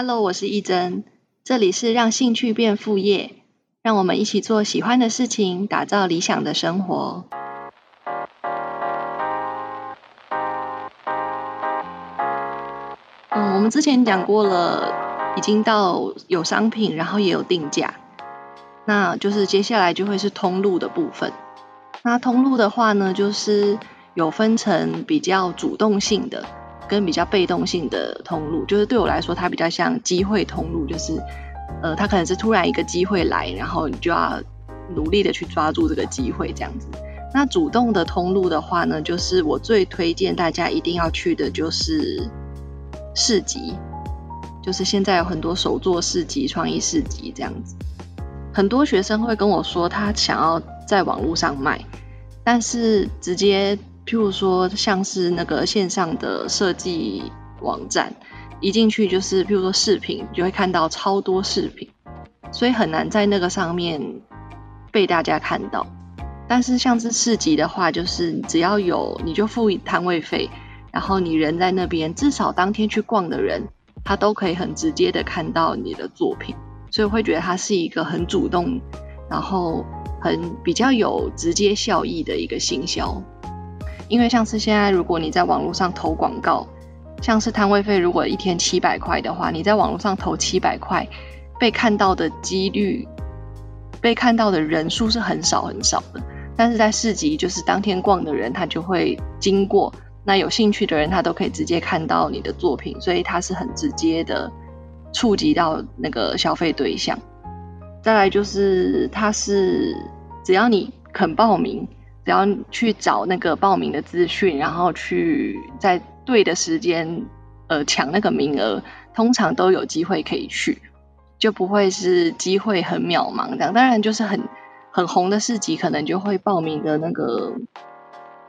Hello，我是一真，这里是让兴趣变副业，让我们一起做喜欢的事情，打造理想的生活。嗯，我们之前讲过了，已经到有商品，然后也有定价，那就是接下来就会是通路的部分。那通路的话呢，就是有分成比较主动性的。跟比较被动性的通路，就是对我来说，它比较像机会通路，就是，呃，它可能是突然一个机会来，然后你就要努力的去抓住这个机会这样子。那主动的通路的话呢，就是我最推荐大家一定要去的就是市集，就是现在有很多手作市集、创意市集这样子。很多学生会跟我说，他想要在网络上卖，但是直接。譬如说，像是那个线上的设计网站，一进去就是，譬如说视频，就会看到超多视频，所以很难在那个上面被大家看到。但是像是市集的话，就是只要有你就付摊位费，然后你人在那边，至少当天去逛的人，他都可以很直接的看到你的作品，所以会觉得它是一个很主动，然后很比较有直接效益的一个行销。因为像是现在，如果你在网络上投广告，像是摊位费，如果一天七百块的话，你在网络上投七百块，被看到的几率，被看到的人数是很少很少的。但是在市集，就是当天逛的人，他就会经过，那有兴趣的人，他都可以直接看到你的作品，所以它是很直接的触及到那个消费对象。再来就是，它是只要你肯报名。只要去找那个报名的资讯，然后去在对的时间，呃，抢那个名额，通常都有机会可以去，就不会是机会很渺茫这样。当然，就是很很红的市集，可能就会报名的那个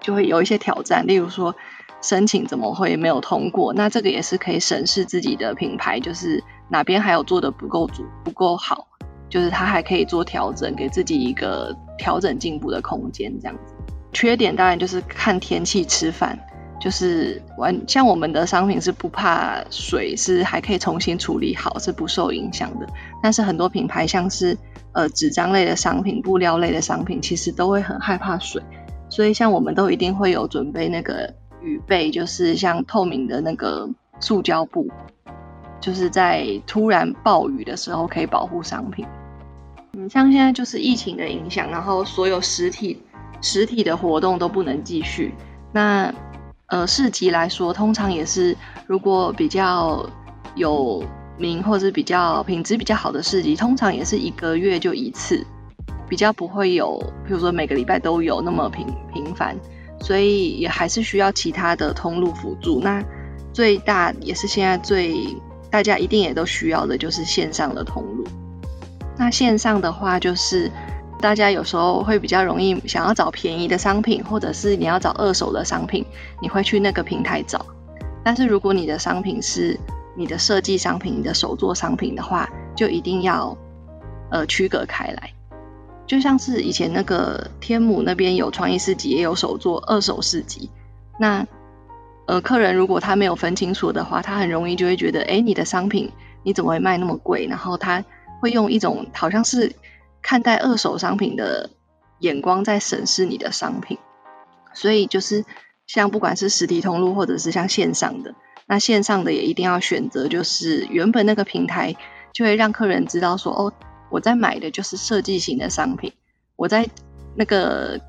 就会有一些挑战，例如说申请怎么会没有通过？那这个也是可以审视自己的品牌，就是哪边还有做的不够足、不够好。就是它还可以做调整，给自己一个调整进步的空间，这样子。缺点当然就是看天气吃饭，就是完像我们的商品是不怕水，是还可以重新处理好，是不受影响的。但是很多品牌像是呃纸张类的商品、布料类的商品，其实都会很害怕水，所以像我们都一定会有准备那个雨备，就是像透明的那个塑胶布，就是在突然暴雨的时候可以保护商品。你，像现在就是疫情的影响，然后所有实体实体的活动都不能继续。那呃市集来说，通常也是如果比较有名或者比较品质比较好的市集，通常也是一个月就一次，比较不会有，比如说每个礼拜都有那么频频繁，所以也还是需要其他的通路辅助。那最大也是现在最大家一定也都需要的就是线上的通路。那线上的话，就是大家有时候会比较容易想要找便宜的商品，或者是你要找二手的商品，你会去那个平台找。但是如果你的商品是你的设计商品、你的手作商品的话，就一定要呃区隔开来。就像是以前那个天母那边有创意市集，也有手作二手市集。那呃客人如果他没有分清楚的话，他很容易就会觉得，哎，你的商品你怎么会卖那么贵？然后他。会用一种好像是看待二手商品的眼光在审视你的商品，所以就是像不管是实体通路或者是像线上的，那线上的也一定要选择，就是原本那个平台就会让客人知道说，哦，我在买的就是设计型的商品，我在那个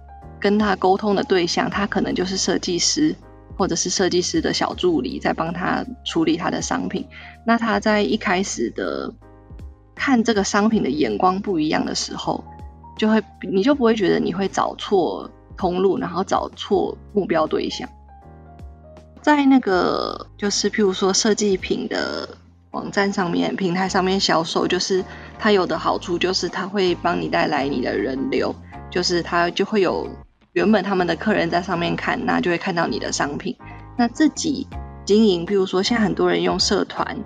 跟他沟通的对象，他可能就是设计师或者是设计师的小助理，在帮他处理他的商品，那他在一开始的。看这个商品的眼光不一样的时候，就会你就不会觉得你会找错通路，然后找错目标对象。在那个就是譬如说设计品的网站上面、平台上面销售，就是它有的好处就是它会帮你带来你的人流，就是它就会有原本他们的客人在上面看，那就会看到你的商品。那自己经营，譬如说现在很多人用社团。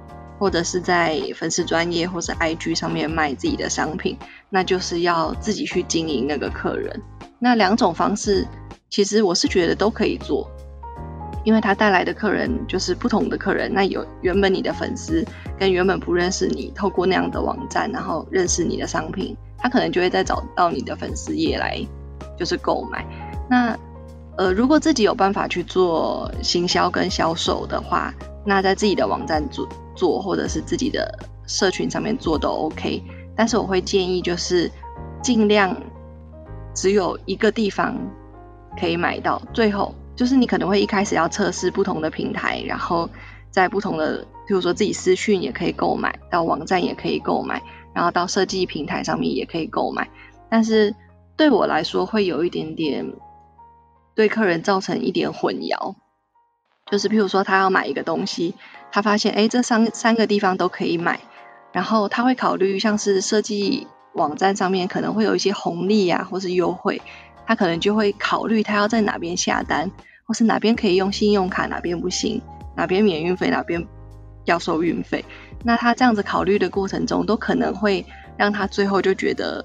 或者是在粉丝专业或是 IG 上面卖自己的商品，那就是要自己去经营那个客人。那两种方式，其实我是觉得都可以做。因为他带来的客人就是不同的客人，那有原本你的粉丝跟原本不认识你，透过那样的网站，然后认识你的商品，他可能就会再找到你的粉丝页来就是购买。那呃，如果自己有办法去做行销跟销售的话，那在自己的网站做做，或者是自己的社群上面做都 OK。但是我会建议就是尽量只有一个地方可以买到，最后。就是你可能会一开始要测试不同的平台，然后在不同的，比如说自己私讯也可以购买，到网站也可以购买，然后到设计平台上面也可以购买。但是对我来说会有一点点对客人造成一点混淆，就是譬如说他要买一个东西，他发现哎这三三个地方都可以买，然后他会考虑像是设计网站上面可能会有一些红利啊，或是优惠。他可能就会考虑他要在哪边下单，或是哪边可以用信用卡，哪边不行，哪边免运费，哪边要收运费。那他这样子考虑的过程中，都可能会让他最后就觉得，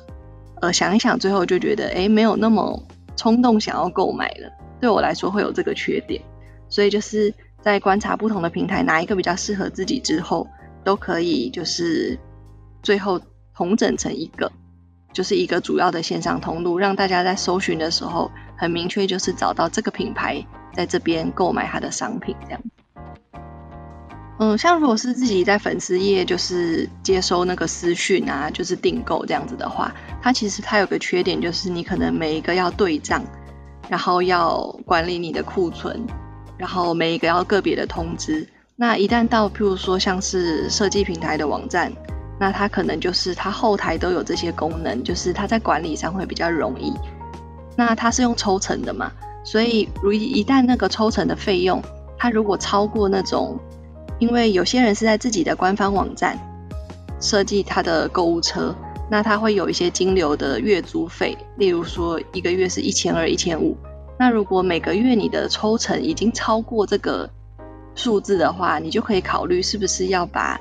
呃，想一想，最后就觉得，哎，没有那么冲动想要购买了。对我来说会有这个缺点，所以就是在观察不同的平台，哪一个比较适合自己之后，都可以就是最后统整成一个。就是一个主要的线上通路，让大家在搜寻的时候很明确，就是找到这个品牌在这边购买它的商品这样。嗯，像如果是自己在粉丝页就是接收那个私讯啊，就是订购这样子的话，它其实它有个缺点，就是你可能每一个要对账，然后要管理你的库存，然后每一个要个别的通知。那一旦到譬如说像是设计平台的网站。那它可能就是它后台都有这些功能，就是它在管理上会比较容易。那它是用抽成的嘛，所以如一旦那个抽成的费用，它如果超过那种，因为有些人是在自己的官方网站设计他的购物车，那他会有一些金流的月租费，例如说一个月是一千二、一千五。那如果每个月你的抽成已经超过这个数字的话，你就可以考虑是不是要把。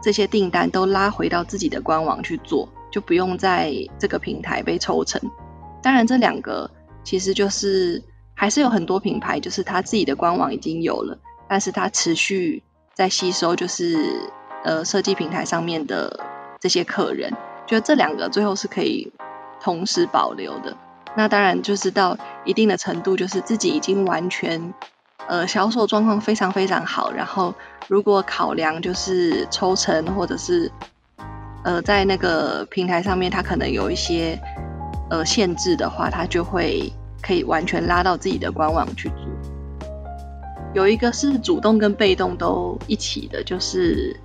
这些订单都拉回到自己的官网去做，就不用在这个平台被抽成。当然，这两个其实就是还是有很多品牌，就是他自己的官网已经有了，但是他持续在吸收，就是呃设计平台上面的这些客人。觉得这两个最后是可以同时保留的。那当然就是到一定的程度，就是自己已经完全。呃，销售状况非常非常好。然后，如果考量就是抽成，或者是呃，在那个平台上面，它可能有一些呃限制的话，它就会可以完全拉到自己的官网去做。有一个是主动跟被动都一起的，就是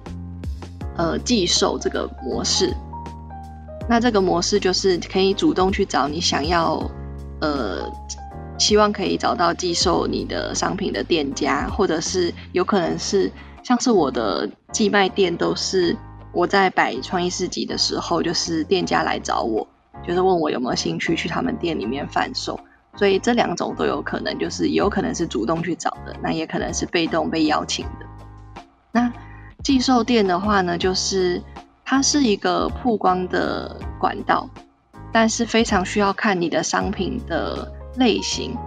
呃寄售这个模式。那这个模式就是可以主动去找你想要呃。希望可以找到寄售你的商品的店家，或者是有可能是像是我的寄卖店，都是我在摆创意市集的时候，就是店家来找我，就是问我有没有兴趣去他们店里面贩售。所以这两种都有可能，就是有可能是主动去找的，那也可能是被动被邀请的。那寄售店的话呢，就是它是一个曝光的管道，但是非常需要看你的商品的。类型，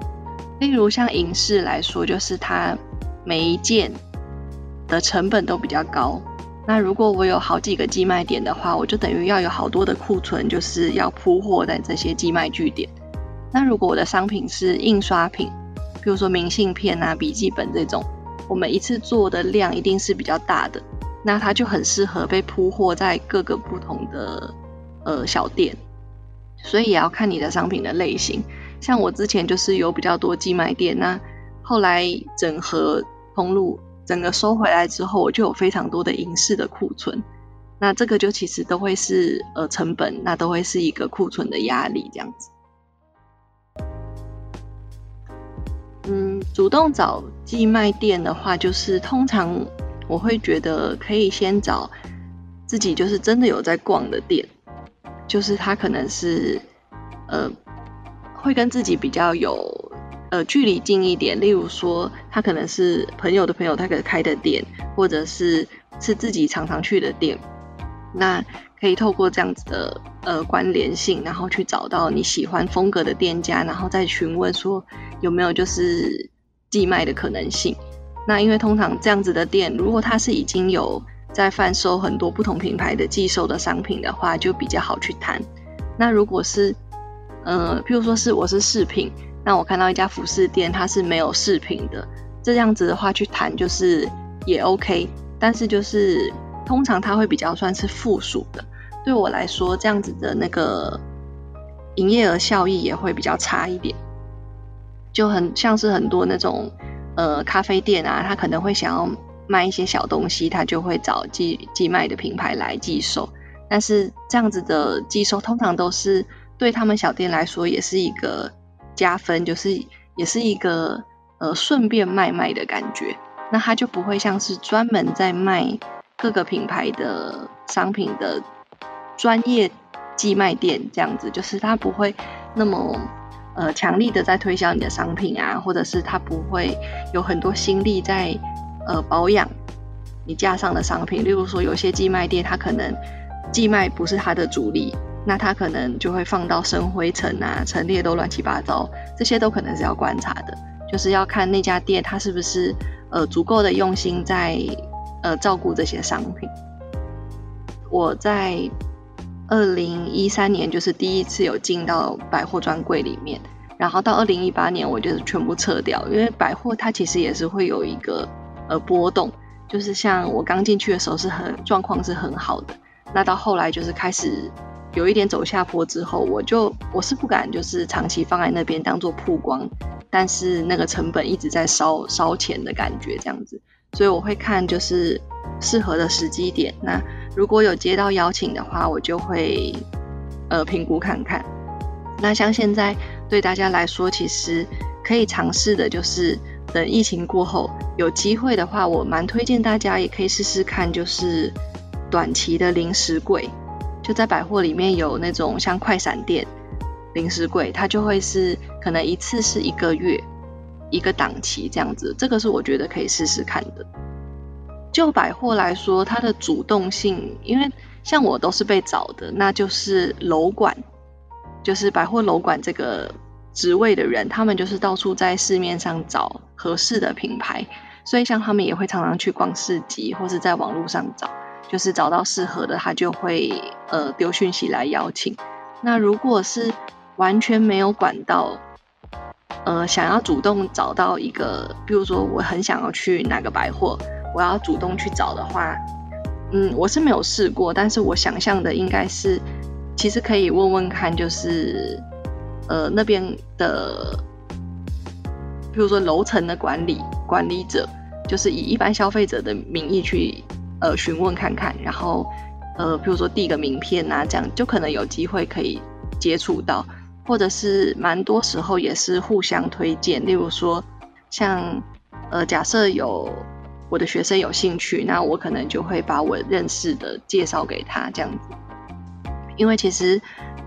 例如像影视来说，就是它每一件的成本都比较高。那如果我有好几个寄卖点的话，我就等于要有好多的库存，就是要铺货在这些寄卖据点。那如果我的商品是印刷品，比如说明信片啊、笔记本这种，我们一次做的量一定是比较大的，那它就很适合被铺货在各个不同的呃小店。所以也要看你的商品的类型。像我之前就是有比较多寄卖店，那后来整合通路，整个收回来之后，我就有非常多的影视的库存，那这个就其实都会是呃成本，那都会是一个库存的压力这样子。嗯，主动找寄卖店的话，就是通常我会觉得可以先找自己就是真的有在逛的店，就是他可能是呃。会跟自己比较有呃距离近一点，例如说他可能是朋友的朋友，他可开的店，或者是是自己常常去的店，那可以透过这样子的呃关联性，然后去找到你喜欢风格的店家，然后再询问说有没有就是寄卖的可能性。那因为通常这样子的店，如果它是已经有在贩售很多不同品牌的寄售的商品的话，就比较好去谈。那如果是，呃，譬如说是我是饰品，那我看到一家服饰店，它是没有饰品的，这样子的话去谈就是也 OK，但是就是通常它会比较算是附属的，对我来说这样子的那个营业额效益也会比较差一点，就很像是很多那种。呃，咖啡店啊，他可能会想要卖一些小东西，他就会找寄寄卖的品牌来寄售。但是这样子的寄售，通常都是对他们小店来说也是一个加分，就是也是一个呃顺便卖卖的感觉。那他就不会像是专门在卖各个品牌的商品的专业寄卖店这样子，就是他不会那么。呃，强力的在推销你的商品啊，或者是他不会有很多心力在呃保养你架上的商品。例如说，有些寄卖店，他可能寄卖不是他的主力，那他可能就会放到生灰尘啊、陈列都乱七八糟，这些都可能是要观察的，就是要看那家店他是不是呃足够的用心在呃照顾这些商品。我在。二零一三年就是第一次有进到百货专柜里面，然后到二零一八年我就是全部撤掉，因为百货它其实也是会有一个呃波动，就是像我刚进去的时候是很状况是很好的，那到后来就是开始有一点走下坡之后，我就我是不敢就是长期放在那边当做曝光，但是那个成本一直在烧烧钱的感觉这样子，所以我会看就是适合的时机点那。如果有接到邀请的话，我就会呃评估看看。那像现在对大家来说，其实可以尝试的就是等疫情过后有机会的话，我蛮推荐大家也可以试试看，就是短期的零食柜，就在百货里面有那种像快闪店零食柜，它就会是可能一次是一个月一个档期这样子，这个是我觉得可以试试看的。就百货来说，它的主动性，因为像我都是被找的，那就是楼管，就是百货楼管这个职位的人，他们就是到处在市面上找合适的品牌，所以像他们也会常常去逛市集，或是在网络上找，就是找到适合的，他就会呃丢讯息来邀请。那如果是完全没有管道，呃，想要主动找到一个，比如说我很想要去哪个百货。我要主动去找的话，嗯，我是没有试过，但是我想象的应该是，其实可以问问看，就是呃那边的，比如说楼层的管理管理者，就是以一般消费者的名义去呃询问看看，然后呃比如说递个名片啊，这样就可能有机会可以接触到，或者是蛮多时候也是互相推荐，例如说像呃假设有。我的学生有兴趣，那我可能就会把我认识的介绍给他这样子。因为其实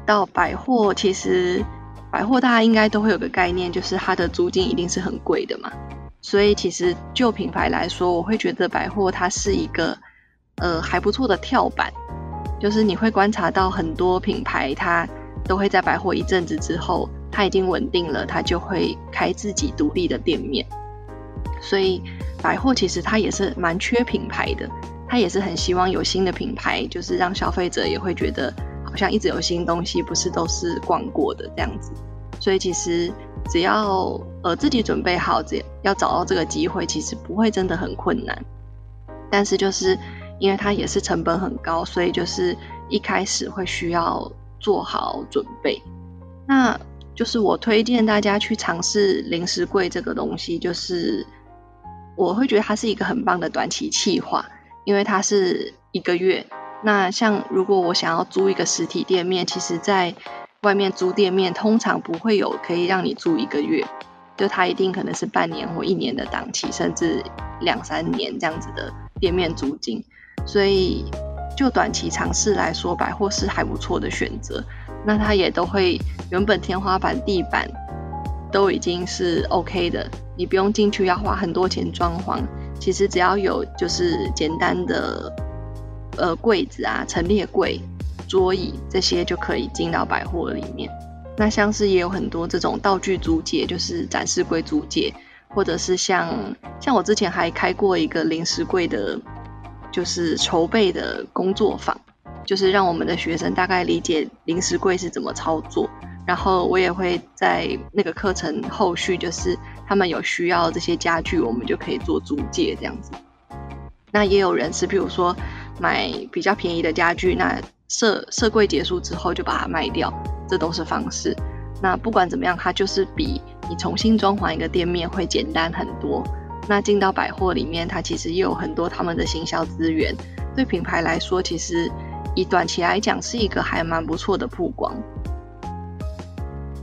到百货，其实百货大家应该都会有个概念，就是它的租金一定是很贵的嘛。所以其实就品牌来说，我会觉得百货它是一个呃还不错的跳板，就是你会观察到很多品牌，它都会在百货一阵子之后，它已经稳定了，它就会开自己独立的店面。所以百货其实它也是蛮缺品牌的，它也是很希望有新的品牌，就是让消费者也会觉得好像一直有新东西，不是都是逛过的这样子。所以其实只要呃自己准备好，只要找到这个机会，其实不会真的很困难。但是就是因为它也是成本很高，所以就是一开始会需要做好准备。那就是我推荐大家去尝试零食柜这个东西，就是。我会觉得它是一个很棒的短期计划，因为它是一个月。那像如果我想要租一个实体店面，其实在外面租店面通常不会有可以让你租一个月，就它一定可能是半年或一年的档期，甚至两三年这样子的店面租金。所以就短期尝试来说，百货是还不错的选择。那它也都会原本天花板、地板。都已经是 OK 的，你不用进去要花很多钱装潢。其实只要有就是简单的呃柜子啊、陈列柜、桌椅这些就可以进到百货里面。那像是也有很多这种道具租借，就是展示柜租借，或者是像像我之前还开过一个零食柜的，就是筹备的工作坊，就是让我们的学生大概理解零食柜是怎么操作。然后我也会在那个课程后续，就是他们有需要这些家具，我们就可以做租借这样子。那也有人是，比如说买比较便宜的家具，那设设柜结束之后就把它卖掉，这都是方式。那不管怎么样，它就是比你重新装潢一个店面会简单很多。那进到百货里面，它其实也有很多他们的行销资源，对品牌来说，其实以短期来讲是一个还蛮不错的曝光。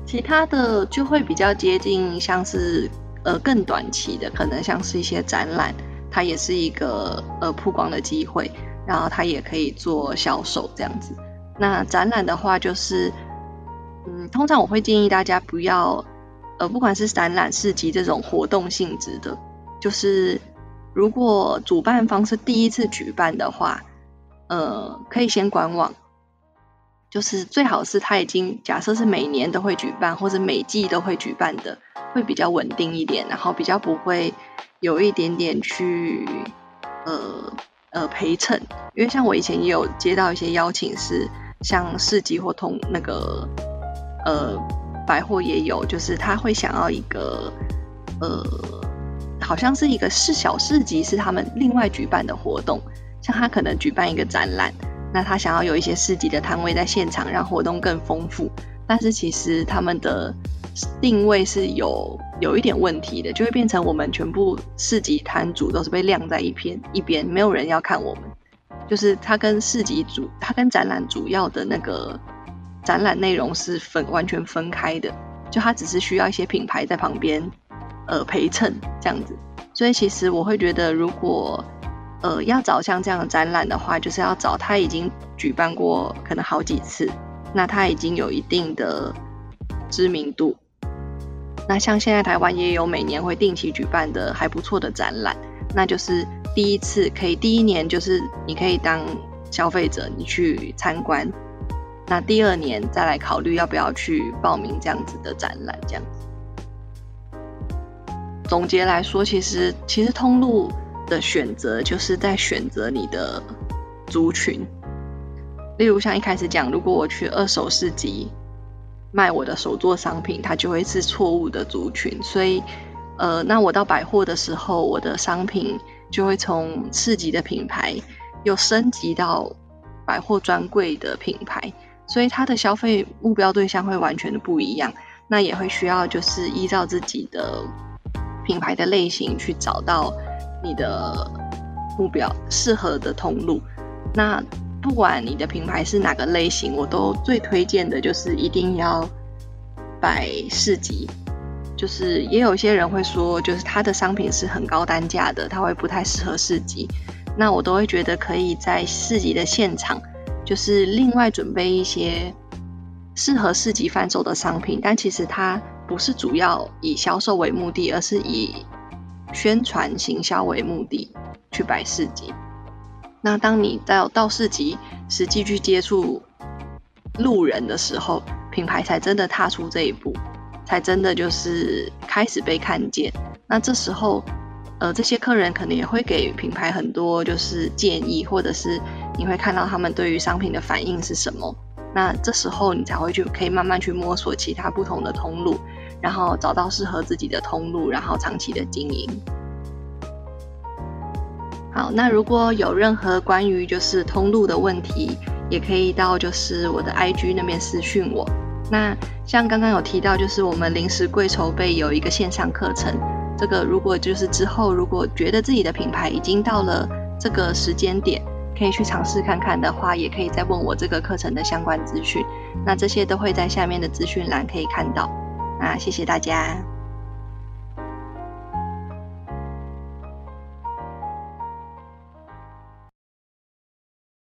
其他的就会比较接近，像是呃更短期的，可能像是一些展览，它也是一个呃曝光的机会，然后它也可以做销售这样子。那展览的话，就是嗯，通常我会建议大家不要呃，不管是展览、市集这种活动性质的，就是如果主办方是第一次举办的话，呃，可以先观望。就是最好是他已经假设是每年都会举办，或者每季都会举办的，会比较稳定一点，然后比较不会有一点点去呃呃陪衬。因为像我以前也有接到一些邀请，是像市集或通那个呃百货也有，就是他会想要一个呃好像是一个市小市集，是他们另外举办的活动，像他可能举办一个展览。那他想要有一些市集的摊位在现场，让活动更丰富。但是其实他们的定位是有有一点问题的，就会变成我们全部市集摊主都是被晾在一边一边，没有人要看我们。就是他跟市集主，他跟展览主要的那个展览内容是分完全分开的，就他只是需要一些品牌在旁边呃陪衬这样子。所以其实我会觉得如果。呃，要找像这样的展览的话，就是要找他已经举办过可能好几次，那他已经有一定的知名度。那像现在台湾也有每年会定期举办的还不错的展览，那就是第一次可以第一年就是你可以当消费者你去参观，那第二年再来考虑要不要去报名这样子的展览，这样子。总结来说，其实其实通路。的选择就是在选择你的族群，例如像一开始讲，如果我去二手市集卖我的手作商品，它就会是错误的族群。所以，呃，那我到百货的时候，我的商品就会从市集的品牌又升级到百货专柜的品牌，所以它的消费目标对象会完全的不一样。那也会需要就是依照自己的品牌的类型去找到。你的目标适合的通路，那不管你的品牌是哪个类型，我都最推荐的就是一定要摆市集。就是也有些人会说，就是他的商品是很高单价的，他会不太适合市集。那我都会觉得可以在市集的现场，就是另外准备一些适合市集贩售的商品，但其实它不是主要以销售为目的，而是以宣传行销为目的去摆市集，那当你到到市集实际去接触路人的时候，品牌才真的踏出这一步，才真的就是开始被看见。那这时候，呃，这些客人可能也会给品牌很多就是建议，或者是你会看到他们对于商品的反应是什么。那这时候你才会去可以慢慢去摸索其他不同的通路。然后找到适合自己的通路，然后长期的经营。好，那如果有任何关于就是通路的问题，也可以到就是我的 IG 那边私讯我。那像刚刚有提到，就是我们临时柜筹备有一个线上课程，这个如果就是之后如果觉得自己的品牌已经到了这个时间点，可以去尝试看看的话，也可以再问我这个课程的相关资讯。那这些都会在下面的资讯栏可以看到。啊谢谢大家。